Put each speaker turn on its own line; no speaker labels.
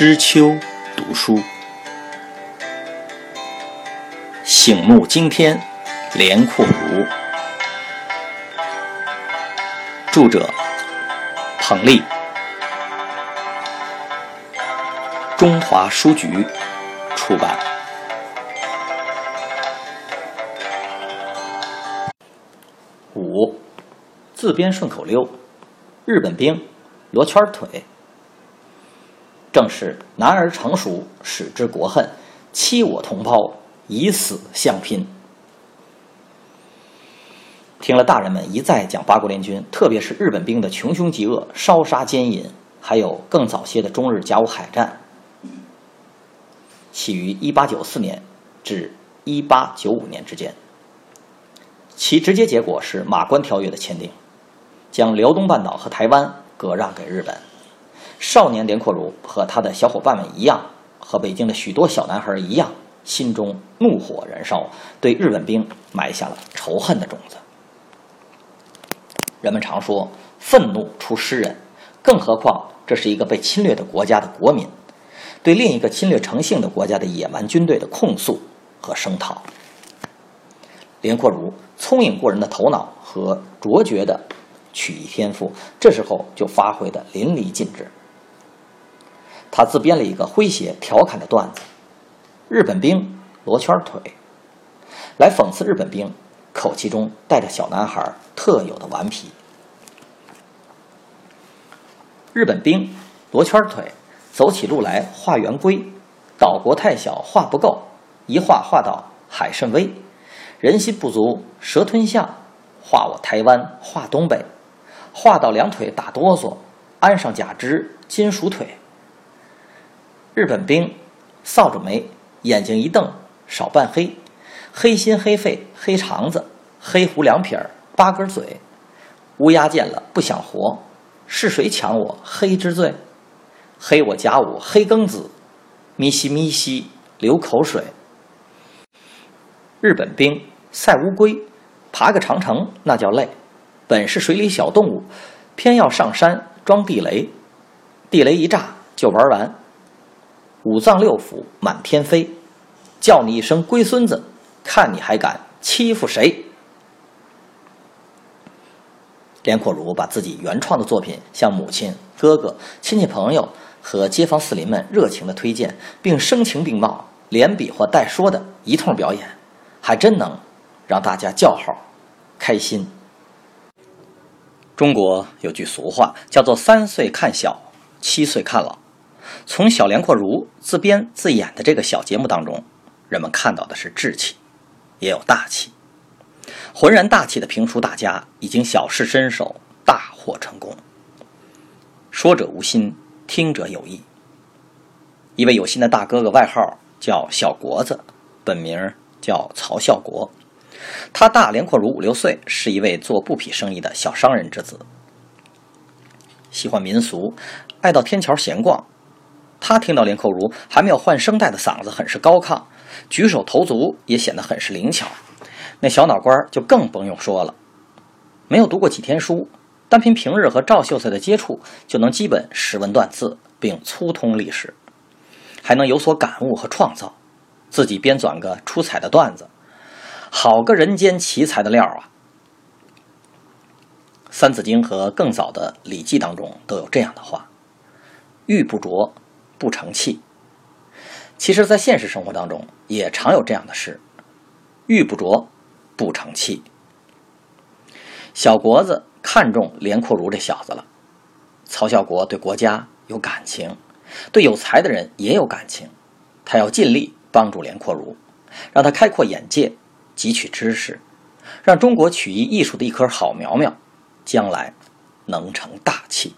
知秋读书，醒目惊天，连阔如。著者：彭丽，中华书局出版。五，自编顺口溜：日本兵，罗圈腿。正是男儿成熟，使之国恨；欺我同胞，以死相拼。听了大人们一再讲八国联军，特别是日本兵的穷凶极恶、烧杀奸淫，还有更早些的中日甲午海战，起于一八九四年至一八九五年之间。其直接结果是《马关条约》的签订，将辽东半岛和台湾割让给日本。少年连阔如和他的小伙伴们一样，和北京的许多小男孩一样，心中怒火燃烧，对日本兵埋下了仇恨的种子。人们常说“愤怒出诗人”，更何况这是一个被侵略的国家的国民，对另一个侵略成性的国家的野蛮军队的控诉和声讨。连阔如聪颖过人的头脑和卓绝的曲艺天赋，这时候就发挥的淋漓尽致。他自编了一个诙谐调侃的段子：“日本兵罗圈腿”，来讽刺日本兵口气中带着小男孩特有的顽皮。日本兵罗圈腿，走起路来画圆规，岛国太小画不够，一画画到海甚微，人心不足蛇吞象，画我台湾画东北，画到两腿打哆嗦，安上假肢金属腿。日本兵扫帚眉，眼睛一瞪，少半黑，黑心黑肺黑肠子，黑胡两撇儿八根嘴，乌鸦见了不想活，是谁抢我黑之罪？黑我甲午黑庚子，咪西咪西流口水。日本兵赛乌龟，爬个长城那叫累，本是水里小动物，偏要上山装地雷，地雷一炸就玩完。五脏六腑满天飞，叫你一声龟孙子，看你还敢欺负谁？连阔如把自己原创的作品向母亲、哥哥、亲戚朋友和街坊四邻们热情的推荐，并声情并茂、连比划带说的一通表演，还真能让大家叫好、开心。中国有句俗话叫做“三岁看小，七岁看老”。从小连阔如自编自演的这个小节目当中，人们看到的是志气，也有大气。浑然大气的评书大家已经小试身手，大获成功。说者无心，听者有意。一位有心的大哥哥，外号叫小国子，本名叫曹孝国。他大连阔如五六岁，是一位做布匹生意的小商人之子，喜欢民俗，爱到天桥闲逛。他听到连扣如还没有换声带的嗓子很是高亢，举手投足也显得很是灵巧，那小脑瓜就更不用说了。没有读过几天书，单凭平日和赵秀才的接触，就能基本识文断字，并粗通历史，还能有所感悟和创造，自己编纂个出彩的段子，好个人间奇才的料啊！《三字经》和更早的《礼记》当中都有这样的话：“玉不琢。”不成器。其实，在现实生活当中，也常有这样的事：玉不琢，不成器。小国子看中连阔如这小子了。曹孝国对国家有感情，对有才的人也有感情，他要尽力帮助连阔如，让他开阔眼界，汲取知识，让中国曲艺艺术的一棵好苗苗，将来能成大器。